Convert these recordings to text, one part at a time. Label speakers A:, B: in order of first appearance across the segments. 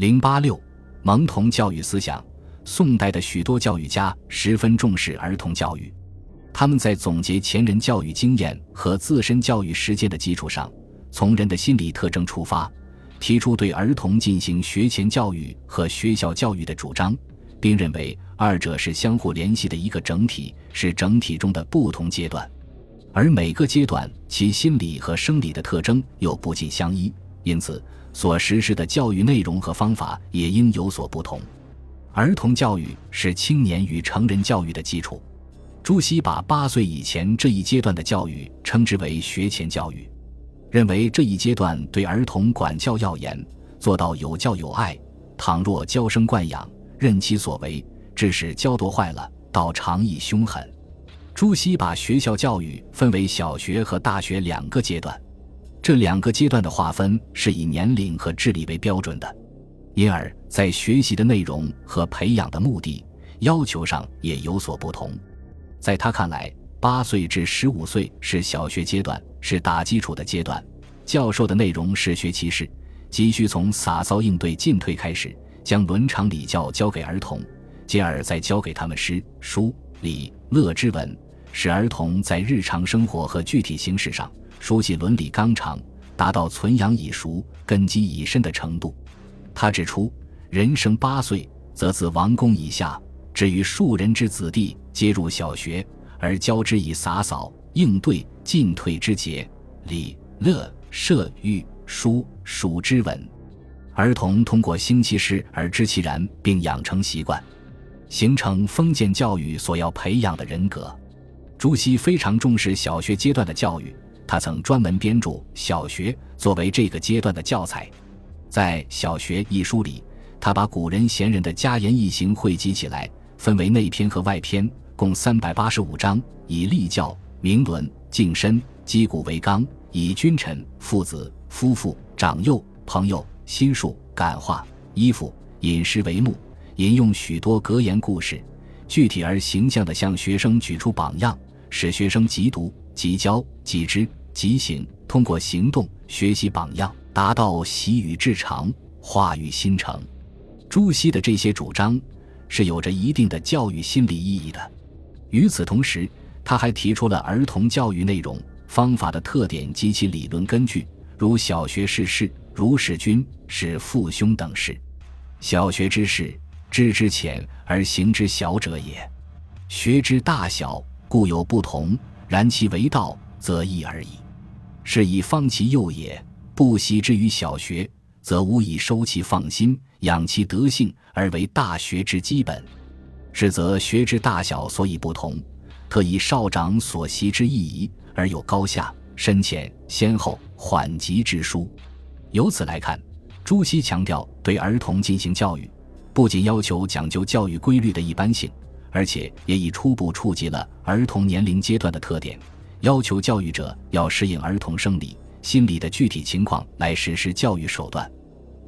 A: 零八六，蒙童教育思想。宋代的许多教育家十分重视儿童教育，他们在总结前人教育经验和自身教育实践的基础上，从人的心理特征出发，提出对儿童进行学前教育和学校教育的主张，并认为二者是相互联系的一个整体，是整体中的不同阶段，而每个阶段其心理和生理的特征又不尽相依，因此所实施的教育内容和方法也应有所不同。儿童教育是青年与成人教育的基础。朱熹把八岁以前这一阶段的教育称之为学前教育，认为这一阶段对儿童管教要严，做到有教有爱。倘若娇生惯养，任其所为，致使教夺坏了，倒常亦凶狠。朱熹把学校教育分为小学和大学两个阶段，这两个阶段的划分是以年龄和智力为标准的。因而，在学习的内容和培养的目的要求上也有所不同。在他看来，八岁至十五岁是小学阶段，是打基础的阶段。教授的内容是学其事，急需从洒扫应对进退开始，将伦常礼教教给儿童，继而再教给他们诗、书、礼、乐之文，使儿童在日常生活和具体形式上熟悉伦理纲常，达到存养已熟、根基已深的程度。他指出，人生八岁，则自王公以下，至于庶人之子弟，皆入小学，而教之以洒扫、应对、进退之节、礼、乐、射、御、书、数之文。儿童通过兴其事而知其然，并养成习惯，形成封建教育所要培养的人格。朱熹非常重视小学阶段的教育，他曾专门编著《小学》，作为这个阶段的教材。在《小学》一书里，他把古人贤人的家言义行汇集起来，分为内篇和外篇，共三百八十五章，以立教、明伦、敬身、击鼓为纲，以君臣、父子、夫妇、长幼、朋友、心术、感化、衣服、饮食为目，引用许多格言故事，具体而形象地向学生举出榜样，使学生即读、即教、即知、即行，通过行动学习榜样。达到习与至常，化与心诚。朱熹的这些主张是有着一定的教育心理意义的。与此同时，他还提出了儿童教育内容方法的特点及其理论根据，如小学事事，如使君，是父兄等事。小学之事，知之浅而行之小者也。学之大小，故有不同，然其为道，则异而已。是以方其幼也。不习之于小学，则无以收其放心，养其德性，而为大学之基本。是则学之大小所以不同，特以少长所习之意义，而有高下、深浅、先后、缓急之殊。由此来看，朱熹强调对儿童进行教育，不仅要求讲究教育规律的一般性，而且也已初步触及了儿童年龄阶段的特点，要求教育者要适应儿童生理。心理的具体情况来实施教育手段，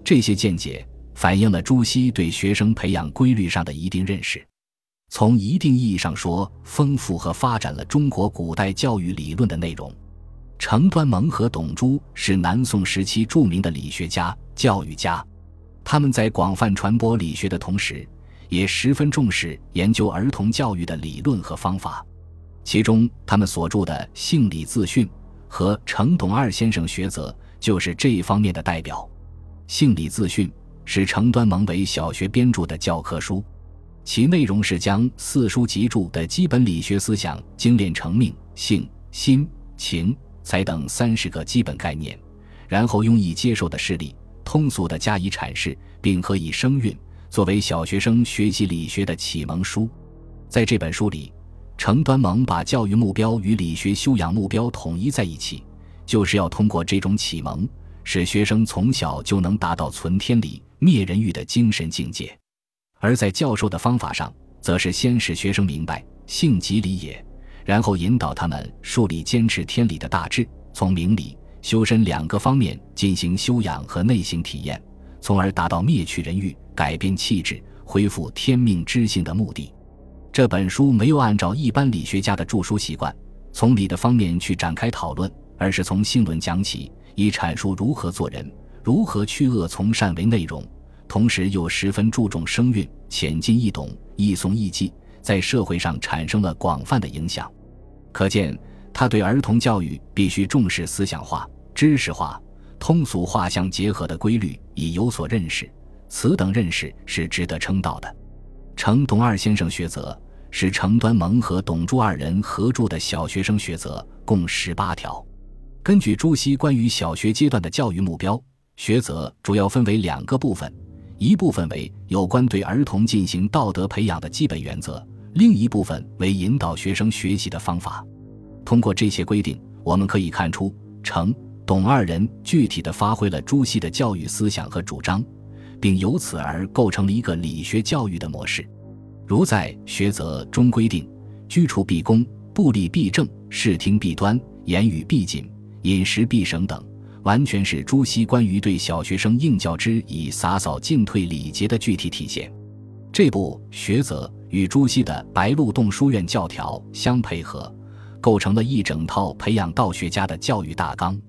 A: 这些见解反映了朱熹对学生培养规律上的一定认识。从一定意义上说，丰富和发展了中国古代教育理论的内容。程端蒙和董朱是南宋时期著名的理学家、教育家，他们在广泛传播理学的同时，也十分重视研究儿童教育的理论和方法。其中，他们所著的《性理自训》。和程董二先生学则就是这一方面的代表。性理自训是程端蒙为小学编著的教科书，其内容是将四书集注的基本理学思想精炼成命、性、心、情、才等三十个基本概念，然后用易接受的事例通俗的加以阐释，并合以声韵，作为小学生学习理学的启蒙书。在这本书里。程端蒙把教育目标与理学修养目标统一在一起，就是要通过这种启蒙，使学生从小就能达到存天理、灭人欲的精神境界；而在教授的方法上，则是先使学生明白性即理也，然后引导他们树立坚持天理的大志，从明理、修身两个方面进行修养和内省体验，从而达到灭去人欲、改变气质、恢复天命之性的目的。这本书没有按照一般理学家的著书习惯，从理的方面去展开讨论，而是从性论讲起，以阐述如何做人、如何去恶从善为内容，同时又十分注重声韵，浅近易懂，易诵易记，在社会上产生了广泛的影响。可见，他对儿童教育必须重视思想化、知识化、通俗化相结合的规律，已有所认识。此等认识是值得称道的。程董二先生学则是程端蒙和董朱二人合著的小学生学则，共十八条。根据朱熹关于小学阶段的教育目标，学则主要分为两个部分：一部分为有关对儿童进行道德培养的基本原则，另一部分为引导学生学习的方法。通过这些规定，我们可以看出程董二人具体的发挥了朱熹的教育思想和主张。并由此而构成了一个理学教育的模式，如在学则中规定，居处必恭，步立必正，视听必端，言语必谨，饮食必省等，完全是朱熹关于对小学生应教之以洒扫进退礼节的具体体现。这部学则与朱熹的白鹿洞书院教条相配合，构成了一整套培养道学家的教育大纲。